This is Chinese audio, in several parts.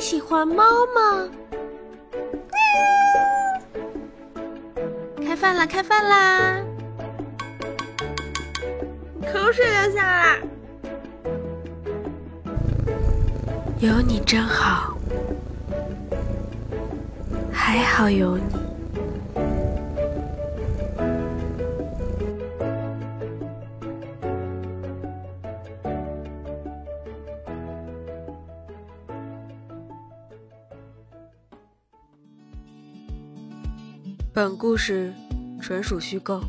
喜欢猫吗？开饭啦！开饭啦！口水流下来。有你真好，还好有你。本故事纯属虚构，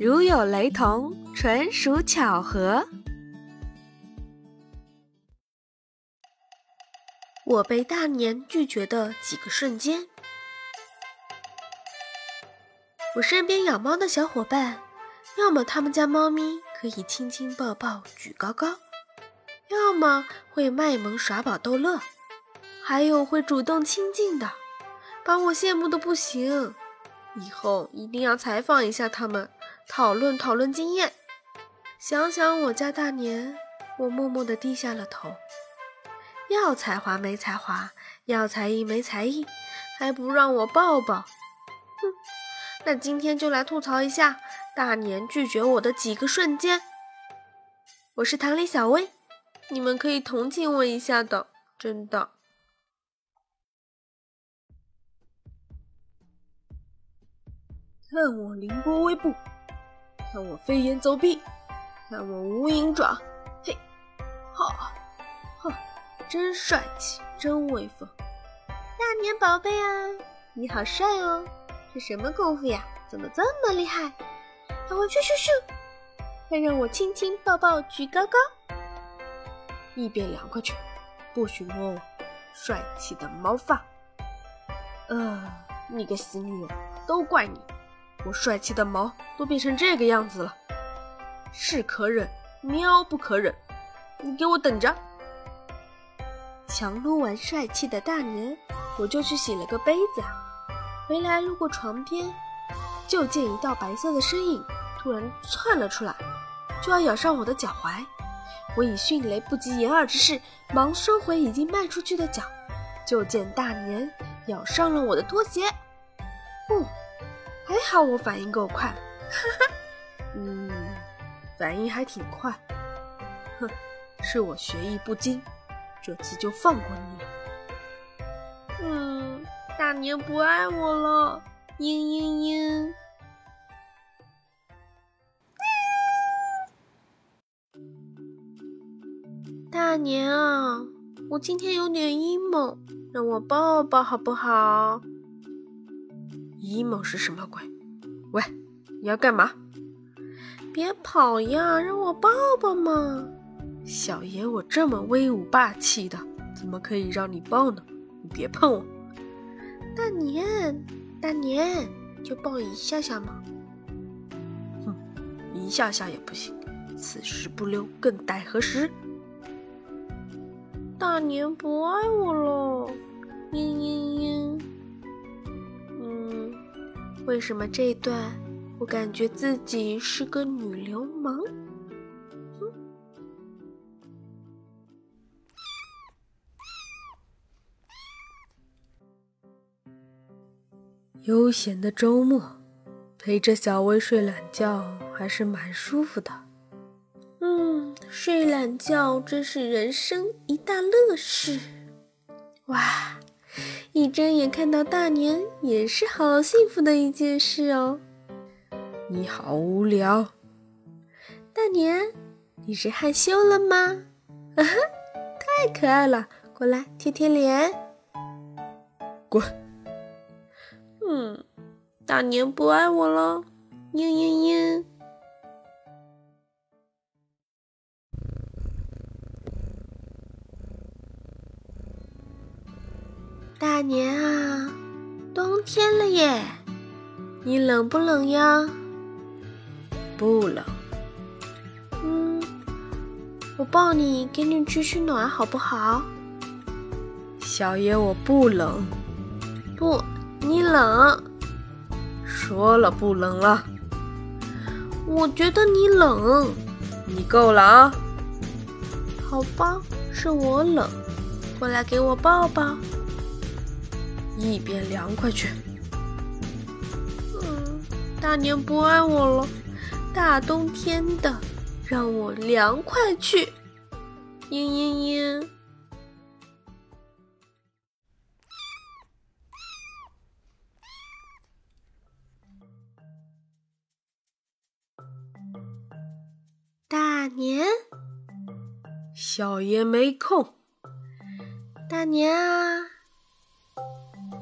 如有雷同，纯属巧合。我被大年拒绝的几个瞬间，我身边养猫的小伙伴，要么他们家猫咪可以亲亲抱抱举高高，要么会卖萌耍宝逗乐，还有会主动亲近的。把我羡慕的不行，以后一定要采访一下他们，讨论讨论经验。想想我家大年，我默默地低下了头。要才华没才华，要才艺没才艺，还不让我抱抱？哼！那今天就来吐槽一下大年拒绝我的几个瞬间。我是堂里小薇，你们可以同情我一下的，真的。看我凌波微步，看我飞檐走壁，看我无影爪，嘿，哈，哈，真帅气，真威风！大年宝贝啊，你好帅哦！这什么功夫呀？怎么这么厉害？快我去咻咻！快让我亲亲抱抱举高高！一边凉快去，不许摸我帅气的毛发！呃，你个死女人，都怪你！我帅气的毛都变成这个样子了，是可忍，喵不可忍！你给我等着！强撸完帅气的大年，我就去洗了个杯子。回来路过床边，就见一道白色的身影突然窜了出来，就要咬上我的脚踝。我以迅雷不及掩耳之势，忙收回已经迈出去的脚，就见大年咬上了我的拖鞋。不。好我反应够快，哈哈，嗯，反应还挺快，哼，是我学艺不精，这次就放过你了。嗯，大年不爱我了，嘤嘤嘤。大年啊，我今天有点 emo，让我抱抱好不好？emo 是什么鬼？喂，你要干嘛？别跑呀，让我抱抱嘛！小爷我这么威武霸气的，怎么可以让你抱呢？你别碰我！大年，大年，就抱一下下嘛！哼，一下下也不行，此时不溜，更待何时？大年不爱我了，嘤嘤嘤。为什么这段我感觉自己是个女流氓？悠闲的周末，陪着小薇睡懒觉还是蛮舒服的。嗯，睡懒觉真是人生一大乐事。哇！一睁眼看到大年，也是好幸福的一件事哦。你好无聊，大年，你是害羞了吗？啊哈，太可爱了，过来贴贴脸。滚。嗯，大年不爱我了，嘤嘤嘤。大年啊，冬天了耶，你冷不冷呀？不冷。嗯，我抱你，给你取取暖，好不好？小爷我不冷。不，你冷。说了不冷了。我觉得你冷。你够了啊。好吧，是我冷。过来给我抱抱。一边凉快去。嗯，大年不爱我了，大冬天的，让我凉快去。嘤嘤嘤。大年，小爷没空。大年啊，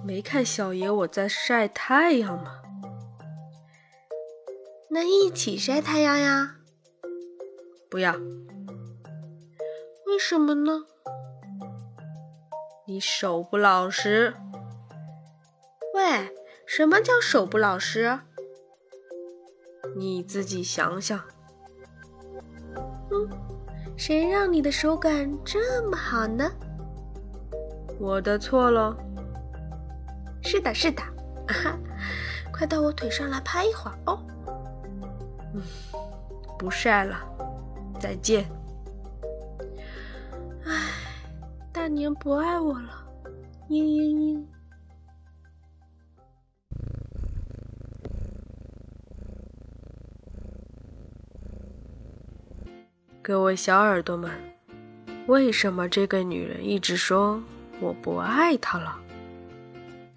没看小爷我在晒太阳吗？那一起晒太阳呀？不要。为什么呢？你手不老实。喂，什么叫手不老实？你自己想想。嗯，谁让你的手感这么好呢？我的错了。是的，是的。啊哈，快到我腿上来拍一会儿哦。嗯，不晒了，再见。唉，大年不爱我了。嘤嘤嘤。各位小耳朵们，为什么这个女人一直说我不爱她了？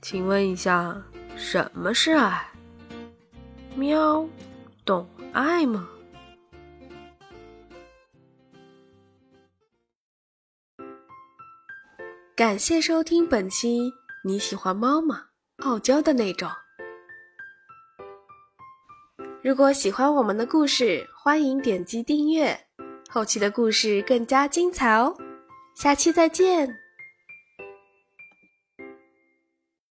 请问一下，什么是爱？喵，懂爱吗？感谢收听本期。你喜欢猫吗？傲娇的那种。如果喜欢我们的故事，欢迎点击订阅。后期的故事更加精彩哦，下期再见。